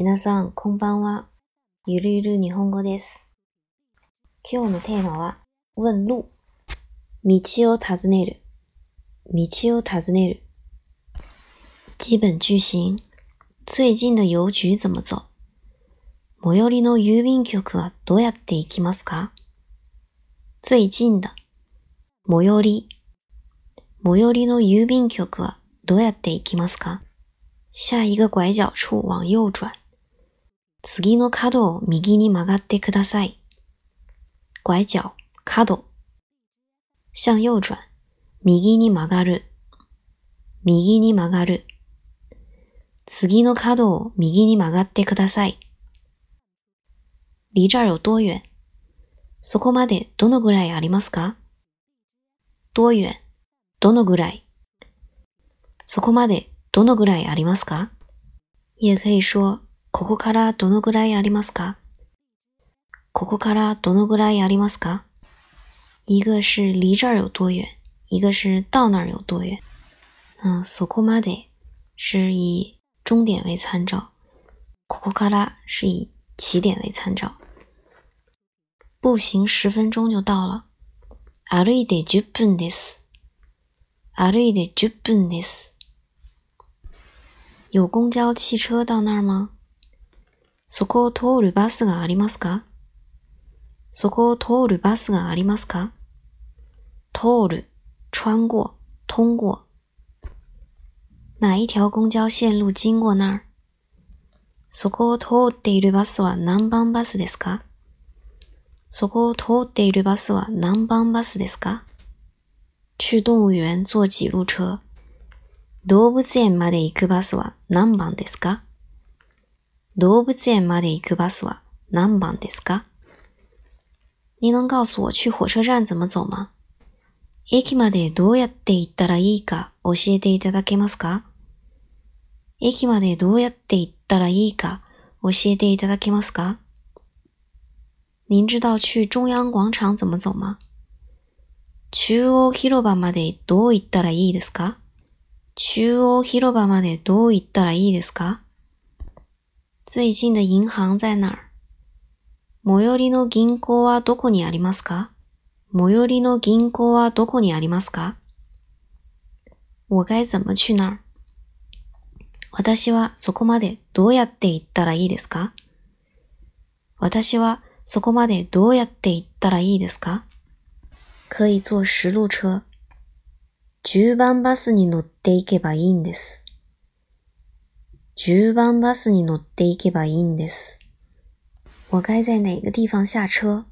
皆さん、こんばんは。ゆるゆる日本語です。今日のテーマは、問路。道を尋ねる。道を尋ねる。基本句型。最近的邮局怎么走最寄りの郵便局はどうやって行きますか？最近的。最寄り。最寄りの郵便局はどうやって行きますか？下一个拐角处往右转。次の角を右に曲がってください。拐角、角。向右转。右に曲がる。右に曲がる。次の角を右に曲がってください。離这儿有多遠そこまでどのぐらいありますか？多遠どのぐらい？そこまでどのぐらいありますか？也可以说ここからどのぐらいありますかここからどのぐらいありますか一个是离这儿有多远，一个是到那儿有多远。嗯，そこまで是以终点为参照，ここから是以起点为参照。步行十分钟就到了。歩いて十分です。歩いて十分です。有公交汽车到那儿吗？ そこを通るバスがありますか？そこを通るバスがありますか？通る、穿过、通过。哪一条公交線路经过那儿？そこを通っているバスは何番バスですか？そこを通っているバスは何番バスですか？去動物園坐几路車動物園まで行くバスは何番ですか？動物園まで行くバスは何番ですか？你能告诉我去火車站怎么走吗？駅までどうやって行ったらいいか教えていただけますか？駅までどうやって行ったらいいか教えていただけますか？您知道去中央广場怎么走吗？中央広場までどう行ったらいいですか？中央広場までどう行ったらいいですか？最近的银行在哪儿？最寄りの銀行はどこにありますか？最寄りの銀行はどこにありますか？我该怎么去那儿？私はそこまでどうやって行ったらいいですか私はそこまでどうやって行ったらいいですか可以坐十路車。10番バスに乗っていけばいいんです。10番バスに乗っていけばいいんです。我该在哪个地方下车？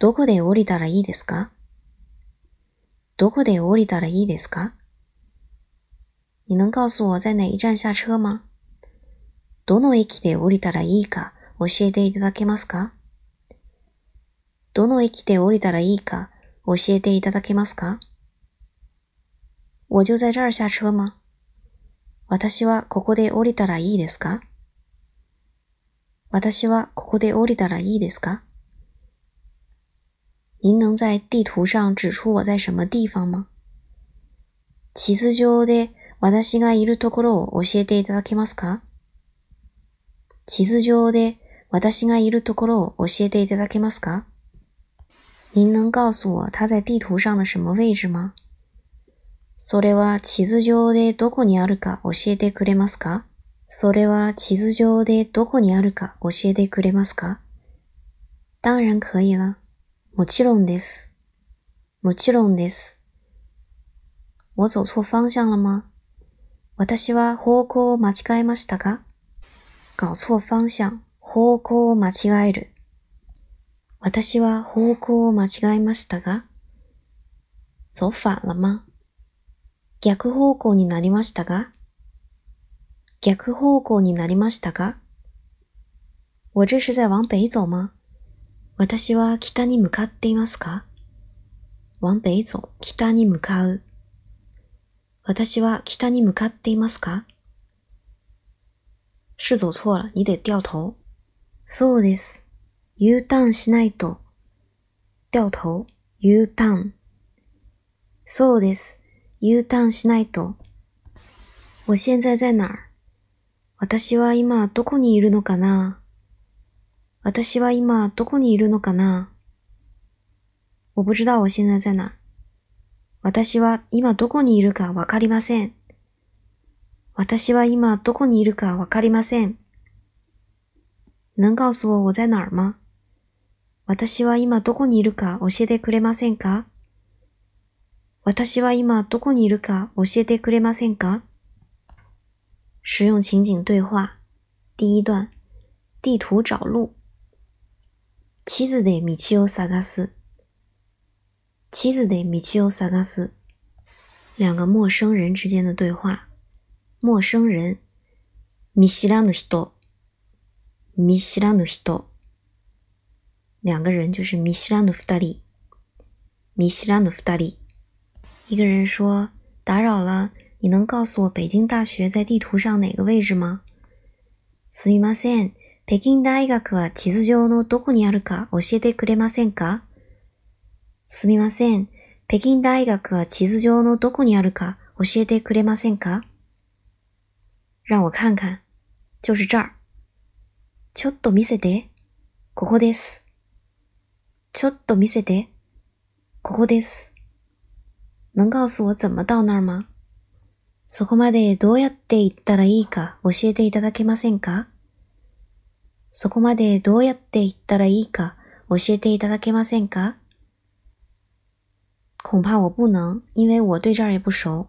どこで降りたらいいですか？どこで降りたらいいですか？你能告诉我在哪一站下车吗？どの駅で降りたらいいか？教えていただけますか？どの駅で降りたらいいか？教えていただけますか？我就在这儿下车吗？私はここで降りたらいいですか？私はここで降りたらいいですか？您能在地图上指出我在什么地方吗？地図上で私がいるところを教えていただけますか？地図上で私がいるところを教えていただけますか？您能告诉我他在地图上的什么位置吗？それは地図上でどこにあるか教えてくれますか？それは地図上でどこにあるか教えてくれますか？当然可以了。もちろんです。もちろんです。我走错方向了吗？私は方向を間違えましたか？搞错方向、方向を間違える。私は方向を間違えましたが走反了吗？逆方向になりましたが？逆方向になりましたが？我这是在往北走吗？私は北に向かっていますか？往北走、北に向かう。私は北に向かっていますか？是走错了，你得掉頭。そうです。U ターンしないと。掉頭、U ターン。そうです。U ターンしないと。我现在在哪？儿私は今どこにいるのかな？私は今どこにいるのかな？我不知道我现在在哪？私は今どこにいるかわかりません。私は今どこにいるかわかりません。能告诉我我在哪儿吗私は今どこにいるか教えてくれませんか？私は今どこにいるか教えてくれませんか？实用情景对话。第一段。地图找路。地図で道を探す。地図で道を探す。两个陌生人之间的对话。陌生人。見知らぬ人。見知らぬ人。两个人就是見知らぬ二人。見知らぬ二人。一个人说打扰了你能告诉我北京大学在地图上哪个位置吗？すみません。北京大学は地図上のどこにあるか教えてくれませんか？すみません。北京大学は地図上のどこにあるか教えてくれませんか？让我看看。就是这儿。ちょっと見せて。ここです。ちょっと見せて。ここです。能告诉我怎么到那儿吗？そこまでどうやって行ったらいいか教えていただけませんか？そこまでどうやって行ったらいいか教えていただけませんか？恐怕我不能，因为我对这儿也不熟。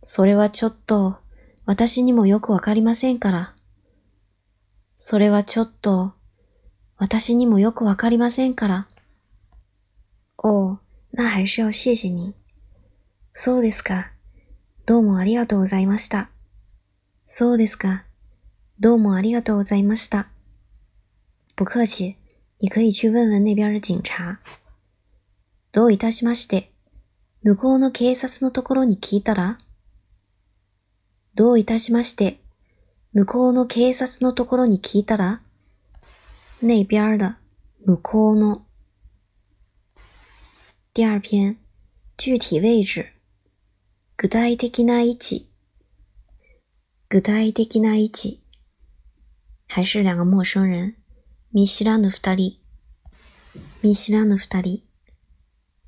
それはちょっと、私にもよくわかりませんから。それはちょっと、私にもよくわかりませんから。哦，那还是要谢谢你。そうですか。どうもありがとうございました。そうですか。どうもありがとうございました。不客气。你可以去问问那边的警察。どういたしまして。向こうの警察のところに聞いたらどういたしまして。向こうの警察のところに聞いたら那边的向こうの。第二篇具体位置具体的な位置，具体的な位置，还是两个陌生人。見知らぬ二人，見知らぬ二人。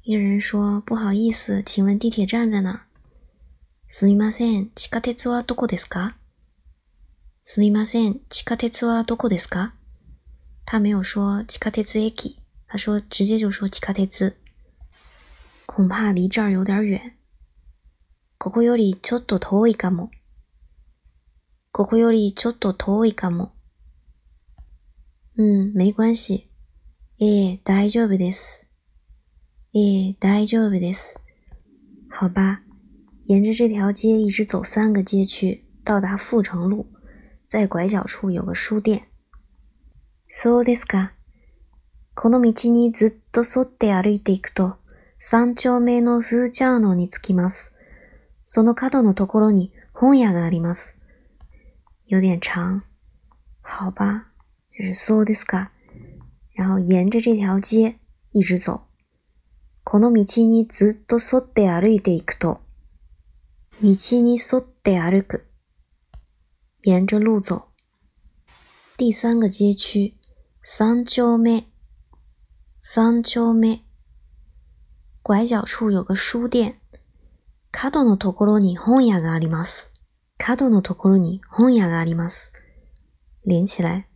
一人说：“不好意思，请问地铁站在哪儿？”すみません、地下鉄はどこですか？すみません、地下鉄はどこですか？他没有说地下鉄駅，他说直接就说地下鉄。恐怕离这儿有点远。ここよりちょっと遠いかも。ここよりちょっと遠いかも。うん、没关系。ええ、大丈夫です。ええ、大丈夫です。好吧，沿着这条街一直走三个街区，到达阜成路，在拐角处有个书店。そうですか。この道にずっと沿って歩いていくと、三丁目のフーチャーノに着きます。その角のところに本屋があります。有点长。好吧，就是そうですか。然后沿着这条街一直走。この道にずっと沿って歩いていくと、道に沿って歩く。沿着路走。第三个街区、三丁目。三丁目。拐角处有个书店。角のところに本屋があります。角のところに本屋があります。連起来。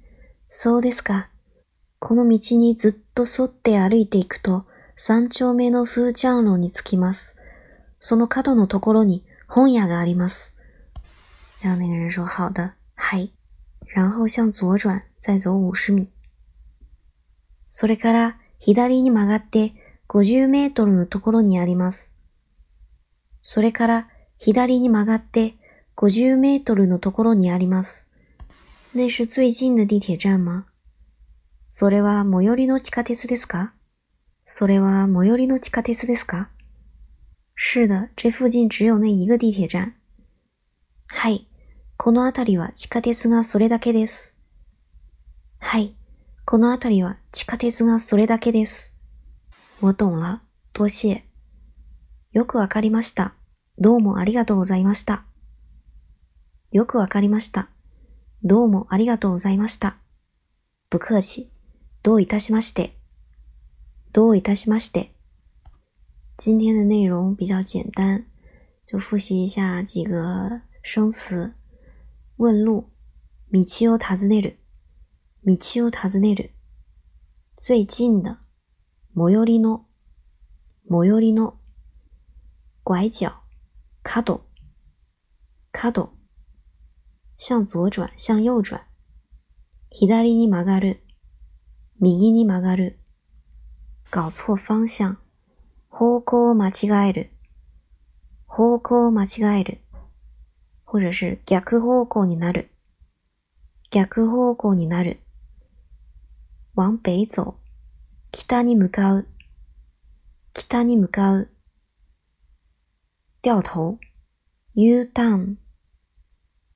そうですか。この道にずっと沿って歩いていくと、三丁目のフーチャンロに着きます。その角のところに本屋があります。然后那个人说好的、はい。然后向左转、再走50米。それから左に曲がって50メートルのところにあります。それから左に曲がって50メートルのところにあります。那是最近的地铁站吗？それは最寄りの地下鉄ですか？それは最寄りの地下鉄ですか？是的、这附近只有那一个地铁站。はい。この辺りは地下鉄がそれだけです。はい。この辺りは地下鉄がそれだけです。我懂了。多谢。よくわかりました。どうもありがとうございました。よくわかりました。どうもありがとうございました。不客气。どういたしまして。どういたしまして。今天的内容比较简单，就复习一下几个生词。问路。道を尋ねる。道を尋ねる。最近的。最寄りの。最寄りの。拐角。角。角。向左转、向右转。左に曲がる。右に曲がる。搞错方向。方向を間違える。方向を間違える。或者是逆方向になる。逆方向になる。往北走。北に向かう。北に向かう。掉頭。U ターン。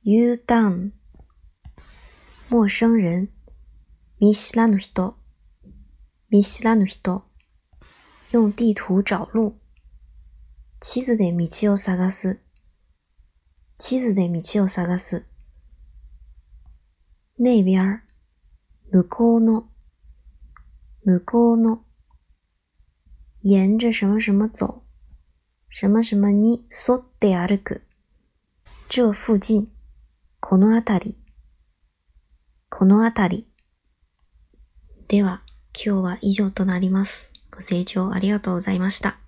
U ターン。陌生人。見知らぬ人。見知らぬ人。用地图找路。地図で道を探す。地図で道を探す。那边向こうの、向こうの。沿着什么什么走，什么什么に沿って歩く。这附近、このあたり、このあたり。では、今日は以上となります。ご清聴ありがとうございました。